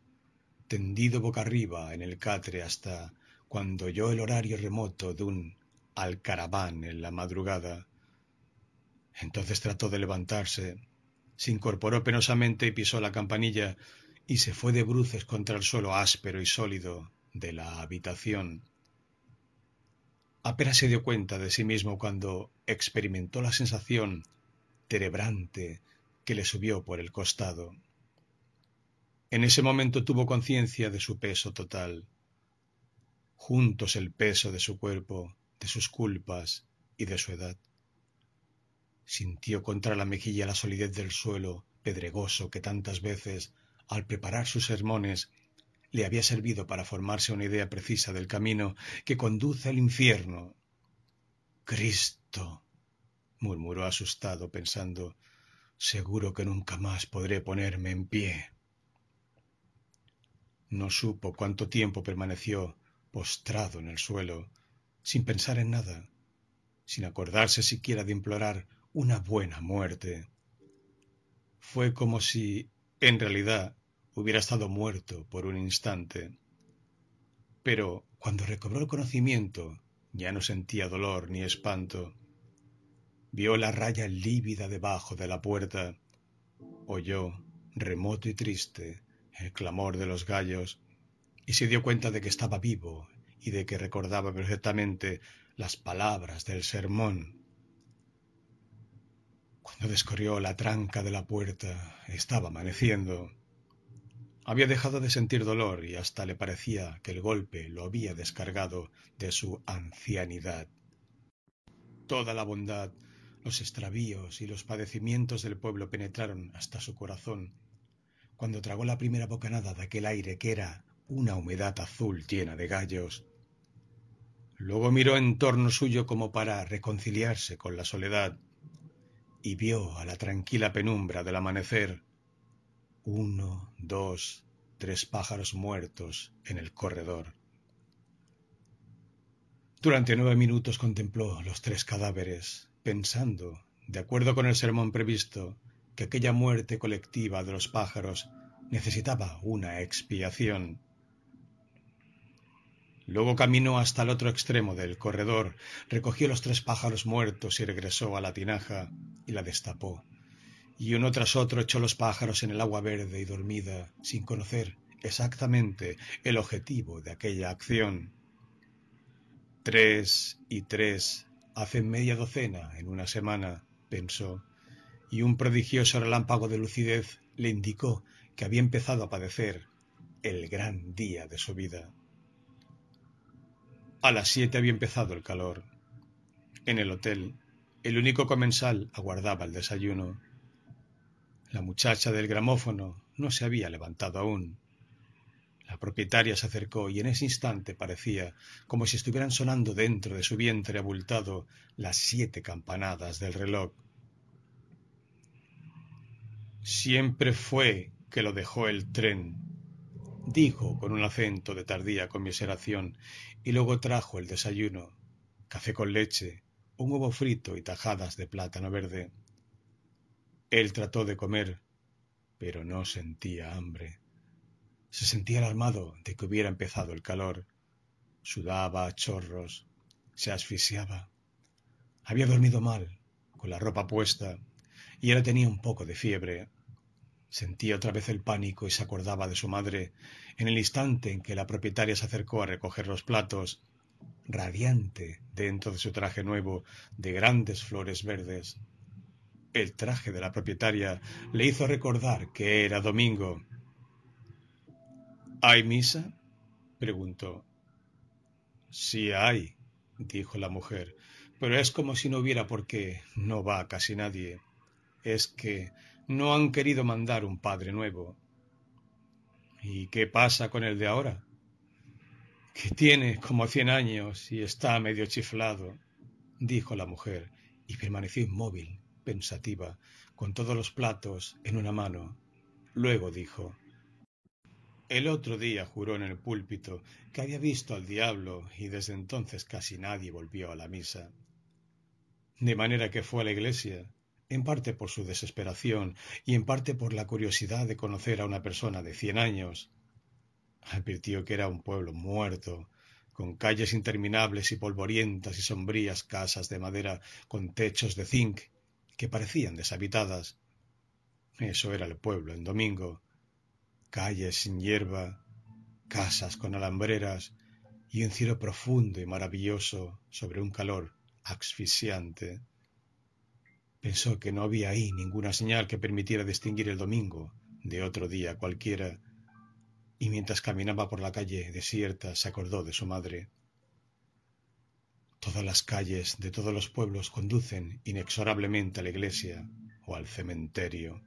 tendido boca arriba en el catre hasta cuando oyó el horario remoto de un alcaraván en la madrugada. Entonces trató de levantarse, se incorporó penosamente y pisó la campanilla y se fue de bruces contra el suelo áspero y sólido de la habitación. Apenas se dio cuenta de sí mismo cuando experimentó la sensación terebrante que le subió por el costado. En ese momento tuvo conciencia de su peso total. Juntos el peso de su cuerpo, de sus culpas y de su edad. Sintió contra la mejilla la solidez del suelo pedregoso que tantas veces, al preparar sus sermones, le había servido para formarse una idea precisa del camino que conduce al infierno. Cristo. murmuró asustado, pensando seguro que nunca más podré ponerme en pie. No supo cuánto tiempo permaneció postrado en el suelo, sin pensar en nada, sin acordarse siquiera de implorar una buena muerte. Fue como si, en realidad, hubiera estado muerto por un instante. Pero cuando recobró el conocimiento, ya no sentía dolor ni espanto. Vio la raya lívida debajo de la puerta, oyó, remoto y triste, el clamor de los gallos, y se dio cuenta de que estaba vivo y de que recordaba perfectamente las palabras del sermón. Cuando descorrió la tranca de la puerta, estaba amaneciendo. Había dejado de sentir dolor y hasta le parecía que el golpe lo había descargado de su ancianidad. Toda la bondad, los extravíos y los padecimientos del pueblo penetraron hasta su corazón cuando tragó la primera bocanada de aquel aire que era una humedad azul llena de gallos. Luego miró en torno suyo como para reconciliarse con la soledad y vio a la tranquila penumbra del amanecer uno, dos, tres pájaros muertos en el corredor. Durante nueve minutos contempló los tres cadáveres, pensando, de acuerdo con el sermón previsto, que aquella muerte colectiva de los pájaros necesitaba una expiación. Luego caminó hasta el otro extremo del corredor, recogió los tres pájaros muertos y regresó a la tinaja y la destapó. Y uno tras otro echó los pájaros en el agua verde y dormida, sin conocer exactamente el objetivo de aquella acción. Tres y tres hacen media docena en una semana, pensó, y un prodigioso relámpago de lucidez le indicó que había empezado a padecer el gran día de su vida. A las siete había empezado el calor. En el hotel, el único comensal aguardaba el desayuno. La muchacha del gramófono no se había levantado aún. La propietaria se acercó y en ese instante parecía como si estuvieran sonando dentro de su vientre abultado las siete campanadas del reloj. Siempre fue que lo dejó el tren, dijo con un acento de tardía conmiseración, y luego trajo el desayuno, café con leche, un huevo frito y tajadas de plátano verde. Él trató de comer, pero no sentía hambre. Se sentía alarmado de que hubiera empezado el calor. Sudaba a chorros, se asfixiaba. Había dormido mal, con la ropa puesta, y ahora tenía un poco de fiebre. Sentía otra vez el pánico y se acordaba de su madre en el instante en que la propietaria se acercó a recoger los platos, radiante dentro de su traje nuevo de grandes flores verdes. El traje de la propietaria le hizo recordar que era domingo. ¿Hay misa? preguntó. Sí hay, dijo la mujer, pero es como si no hubiera por qué. No va casi nadie. Es que no han querido mandar un padre nuevo. ¿Y qué pasa con el de ahora? Que tiene como cien años y está medio chiflado, dijo la mujer, y permaneció inmóvil, pensativa, con todos los platos en una mano. Luego dijo El otro día juró en el púlpito que había visto al diablo y desde entonces casi nadie volvió a la misa. De manera que fue a la iglesia, en parte por su desesperación y en parte por la curiosidad de conocer a una persona de cien años. Advirtió que era un pueblo muerto, con calles interminables y polvorientas y sombrías casas de madera con techos de zinc que parecían deshabitadas. Eso era el pueblo en domingo. Calles sin hierba, casas con alambreras y un cielo profundo y maravilloso sobre un calor asfixiante. Pensó que no había ahí ninguna señal que permitiera distinguir el domingo de otro día cualquiera, y mientras caminaba por la calle desierta se acordó de su madre. Todas las calles de todos los pueblos conducen inexorablemente a la iglesia o al cementerio.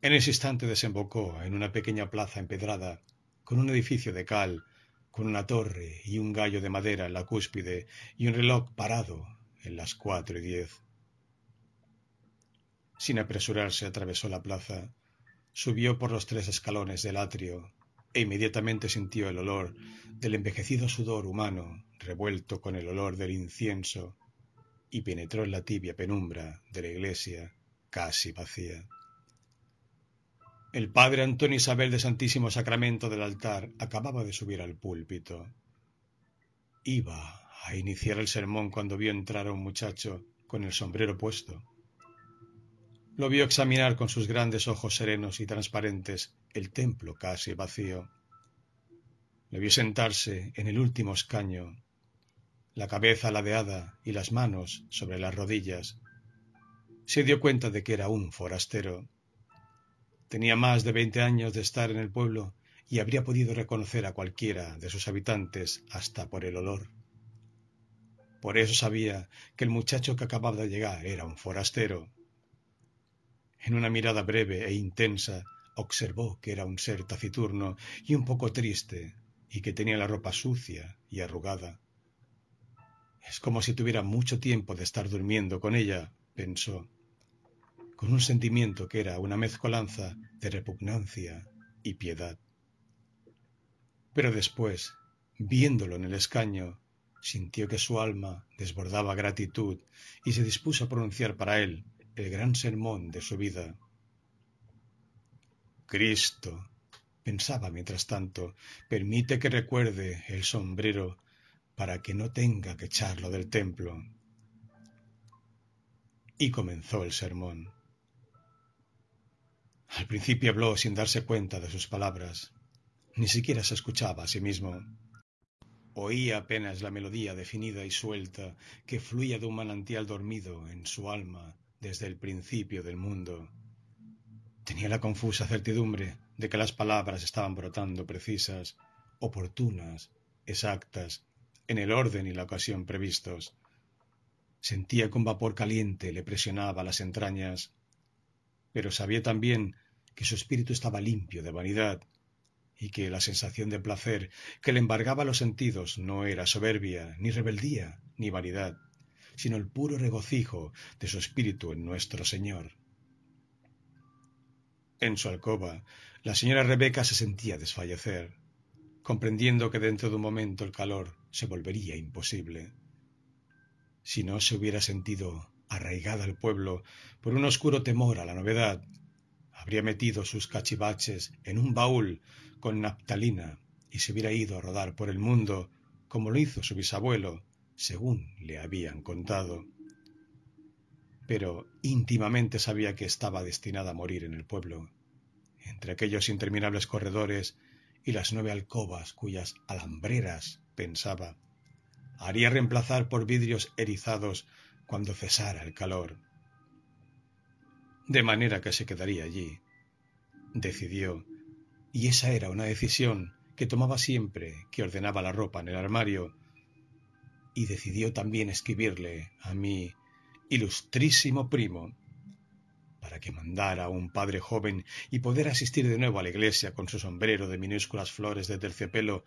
En ese instante desembocó en una pequeña plaza empedrada, con un edificio de cal, con una torre y un gallo de madera en la cúspide y un reloj parado en las cuatro y diez. Sin apresurarse atravesó la plaza, subió por los tres escalones del atrio e inmediatamente sintió el olor del envejecido sudor humano revuelto con el olor del incienso y penetró en la tibia penumbra de la iglesia casi vacía. El padre Antonio Isabel de Santísimo Sacramento del altar acababa de subir al púlpito. Iba a iniciar el sermón cuando vio entrar a un muchacho con el sombrero puesto. Lo vio examinar con sus grandes ojos serenos y transparentes el templo casi vacío. Le vio sentarse en el último escaño, la cabeza ladeada y las manos sobre las rodillas. Se dio cuenta de que era un forastero. Tenía más de veinte años de estar en el pueblo y habría podido reconocer a cualquiera de sus habitantes hasta por el olor. Por eso sabía que el muchacho que acababa de llegar era un forastero en una mirada breve e intensa observó que era un ser taciturno y un poco triste, y que tenía la ropa sucia y arrugada. Es como si tuviera mucho tiempo de estar durmiendo con ella, pensó, con un sentimiento que era una mezcolanza de repugnancia y piedad. Pero después, viéndolo en el escaño, sintió que su alma desbordaba gratitud y se dispuso a pronunciar para él el gran sermón de su vida. Cristo, pensaba mientras tanto, permite que recuerde el sombrero para que no tenga que echarlo del templo. Y comenzó el sermón. Al principio habló sin darse cuenta de sus palabras. Ni siquiera se escuchaba a sí mismo. Oía apenas la melodía definida y suelta que fluía de un manantial dormido en su alma desde el principio del mundo. Tenía la confusa certidumbre de que las palabras estaban brotando precisas, oportunas, exactas, en el orden y la ocasión previstos. Sentía que un vapor caliente le presionaba las entrañas, pero sabía también que su espíritu estaba limpio de vanidad y que la sensación de placer que le embargaba los sentidos no era soberbia, ni rebeldía, ni vanidad, sino el puro regocijo de su espíritu en nuestro Señor. En su alcoba, la señora Rebeca se sentía desfallecer, comprendiendo que dentro de un momento el calor se volvería imposible. si no se hubiera sentido arraigada al pueblo por un oscuro temor a la novedad, habría metido sus cachivaches en un baúl con naftalina y se hubiera ido a rodar por el mundo como lo hizo su bisabuelo, según le habían contado. Pero íntimamente sabía que estaba destinada a morir en el pueblo, entre aquellos interminables corredores y las nueve alcobas cuyas alambreras, pensaba, haría reemplazar por vidrios erizados cuando cesara el calor. De manera que se quedaría allí. Decidió, y esa era una decisión que tomaba siempre que ordenaba la ropa en el armario, y decidió también escribirle a mi ilustrísimo primo para que mandara un padre joven y poder asistir de nuevo a la iglesia con su sombrero de minúsculas flores de terciopelo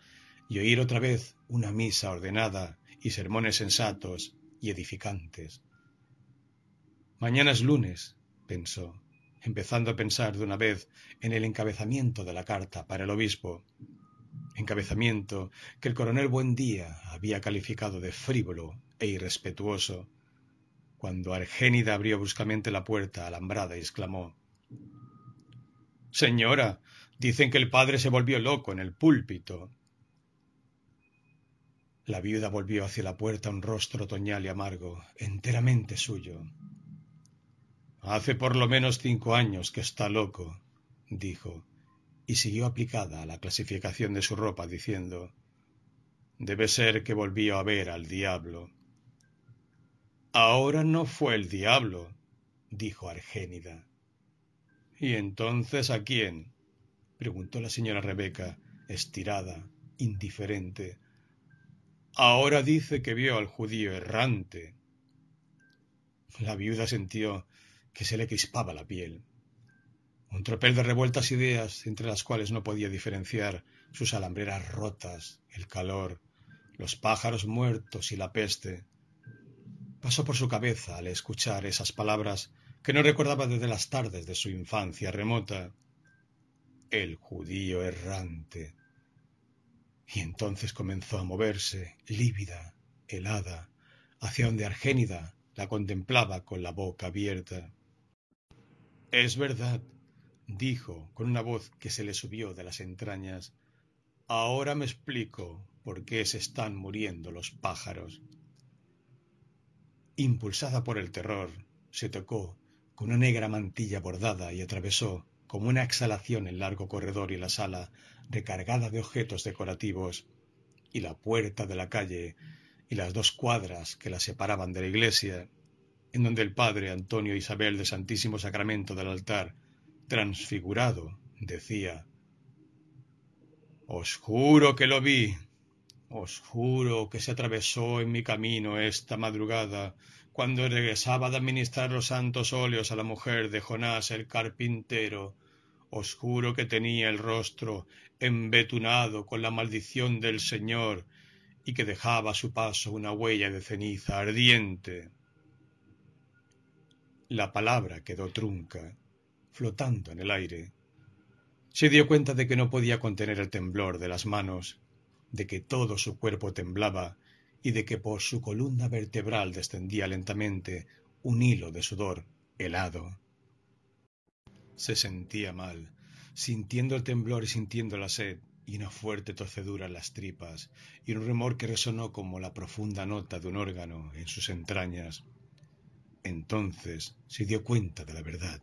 y oír otra vez una misa ordenada y sermones sensatos y edificantes. Mañana es lunes, pensó, empezando a pensar de una vez en el encabezamiento de la carta para el obispo, encabezamiento que el coronel Buendía había calificado de frívolo e irrespetuoso, cuando Argénida abrió bruscamente la puerta alambrada y exclamó Señora, dicen que el padre se volvió loco en el púlpito. La viuda volvió hacia la puerta un rostro otoñal y amargo, enteramente suyo. Hace por lo menos cinco años que está loco, dijo, y siguió aplicada a la clasificación de su ropa, diciendo Debe ser que volvió a ver al diablo. Ahora no fue el diablo, dijo Argénida. ¿Y entonces a quién? preguntó la señora Rebeca, estirada, indiferente. Ahora dice que vio al judío errante. La viuda sintió que se le crispaba la piel. Un tropel de revueltas ideas entre las cuales no podía diferenciar sus alambreras rotas, el calor, los pájaros muertos y la peste. Pasó por su cabeza al escuchar esas palabras que no recordaba desde las tardes de su infancia remota. El judío errante. Y entonces comenzó a moverse, lívida, helada, hacia donde Argénida la contemplaba con la boca abierta. Es verdad, dijo con una voz que se le subió de las entrañas. Ahora me explico por qué se están muriendo los pájaros. Impulsada por el terror, se tocó con una negra mantilla bordada y atravesó, como una exhalación, el largo corredor y la sala, recargada de objetos decorativos, y la puerta de la calle, y las dos cuadras que la separaban de la iglesia, en donde el padre Antonio Isabel de Santísimo Sacramento del altar, transfigurado, decía Os juro que lo vi, os juro que se atravesó en mi camino esta madrugada, cuando regresaba de administrar los santos óleos a la mujer de Jonás el carpintero, os juro que tenía el rostro embetunado con la maldición del Señor y que dejaba a su paso una huella de ceniza ardiente. La palabra quedó trunca, flotando en el aire. Se dio cuenta de que no podía contener el temblor de las manos, de que todo su cuerpo temblaba y de que por su columna vertebral descendía lentamente un hilo de sudor helado. Se sentía mal, sintiendo el temblor y sintiendo la sed, y una fuerte torcedura en las tripas, y un rumor que resonó como la profunda nota de un órgano en sus entrañas. Entonces se dio cuenta de la verdad.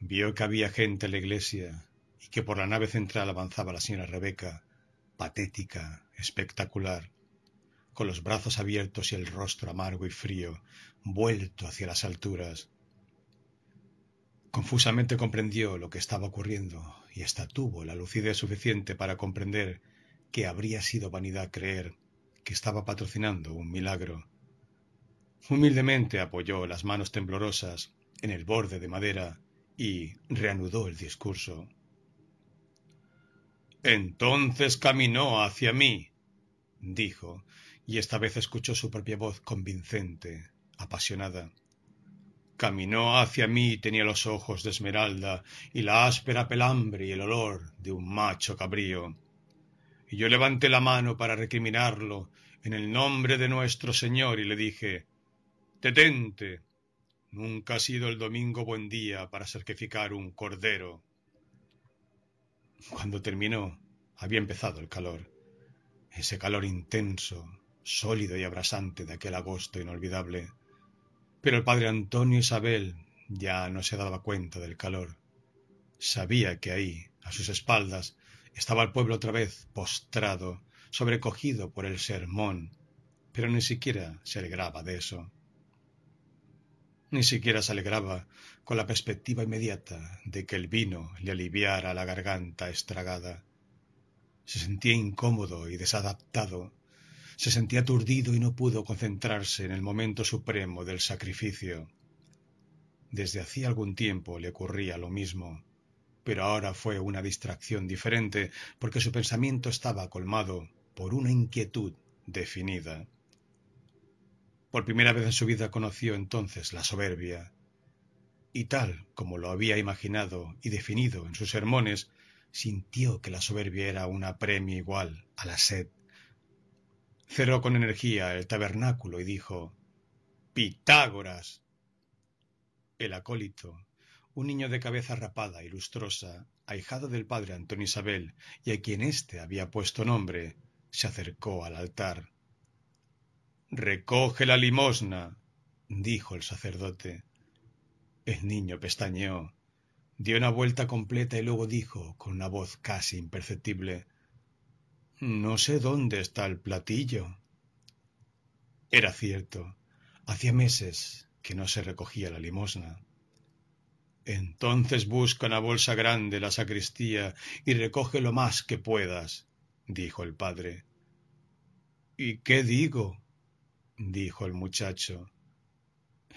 Vio que había gente en la iglesia y que por la nave central avanzaba la señora Rebeca, patética, espectacular, con los brazos abiertos y el rostro amargo y frío, vuelto hacia las alturas, Confusamente comprendió lo que estaba ocurriendo y hasta tuvo la lucidez suficiente para comprender que habría sido vanidad creer que estaba patrocinando un milagro. Humildemente apoyó las manos temblorosas en el borde de madera y reanudó el discurso. Entonces caminó hacia mí, dijo, y esta vez escuchó su propia voz convincente, apasionada. Caminó hacia mí y tenía los ojos de esmeralda y la áspera pelambre y el olor de un macho cabrío. Y yo levanté la mano para recriminarlo en el nombre de nuestro Señor, y le dije, Detente, nunca ha sido el domingo buen día para sacrificar un cordero. Cuando terminó, había empezado el calor, ese calor intenso, sólido y abrasante de aquel agosto inolvidable. Pero el padre Antonio Isabel ya no se daba cuenta del calor. Sabía que ahí, a sus espaldas, estaba el pueblo otra vez postrado, sobrecogido por el sermón, pero ni siquiera se alegraba de eso. Ni siquiera se alegraba con la perspectiva inmediata de que el vino le aliviara la garganta estragada. Se sentía incómodo y desadaptado, se sentía aturdido y no pudo concentrarse en el momento supremo del sacrificio. Desde hacía algún tiempo le ocurría lo mismo, pero ahora fue una distracción diferente porque su pensamiento estaba colmado por una inquietud definida. Por primera vez en su vida conoció entonces la soberbia, y tal como lo había imaginado y definido en sus sermones, sintió que la soberbia era un apremio igual a la sed. Cerró con energía el tabernáculo y dijo Pitágoras. El acólito, un niño de cabeza rapada y lustrosa, ahijado del padre Antonio Isabel, y a quien éste había puesto nombre, se acercó al altar. Recoge la limosna, dijo el sacerdote. El niño pestañeó, dio una vuelta completa y luego dijo, con una voz casi imperceptible No sé dónde está el platillo. Era cierto, hacía meses que no se recogía la limosna. Entonces busca una bolsa grande la sacristía y recoge lo más que puedas, dijo el padre. ¿Y qué digo? dijo el muchacho.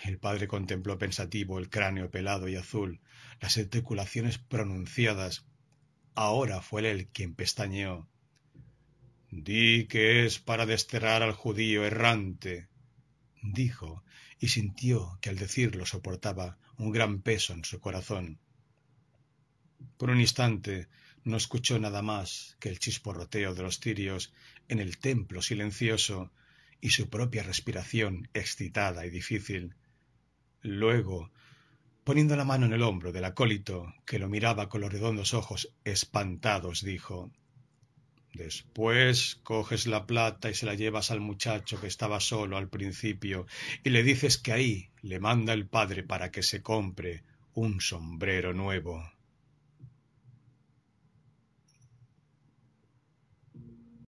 El padre contempló pensativo el cráneo pelado y azul, las articulaciones pronunciadas. Ahora fue él quien pestañeó. Di que es para desterrar al judío errante, dijo, y sintió que al decirlo soportaba un gran peso en su corazón. Por un instante no escuchó nada más que el chisporroteo de los cirios en el templo silencioso y su propia respiración excitada y difícil. Luego, poniendo la mano en el hombro del acólito, que lo miraba con los redondos ojos espantados, dijo Después coges la plata y se la llevas al muchacho que estaba solo al principio y le dices que ahí le manda el padre para que se compre un sombrero nuevo.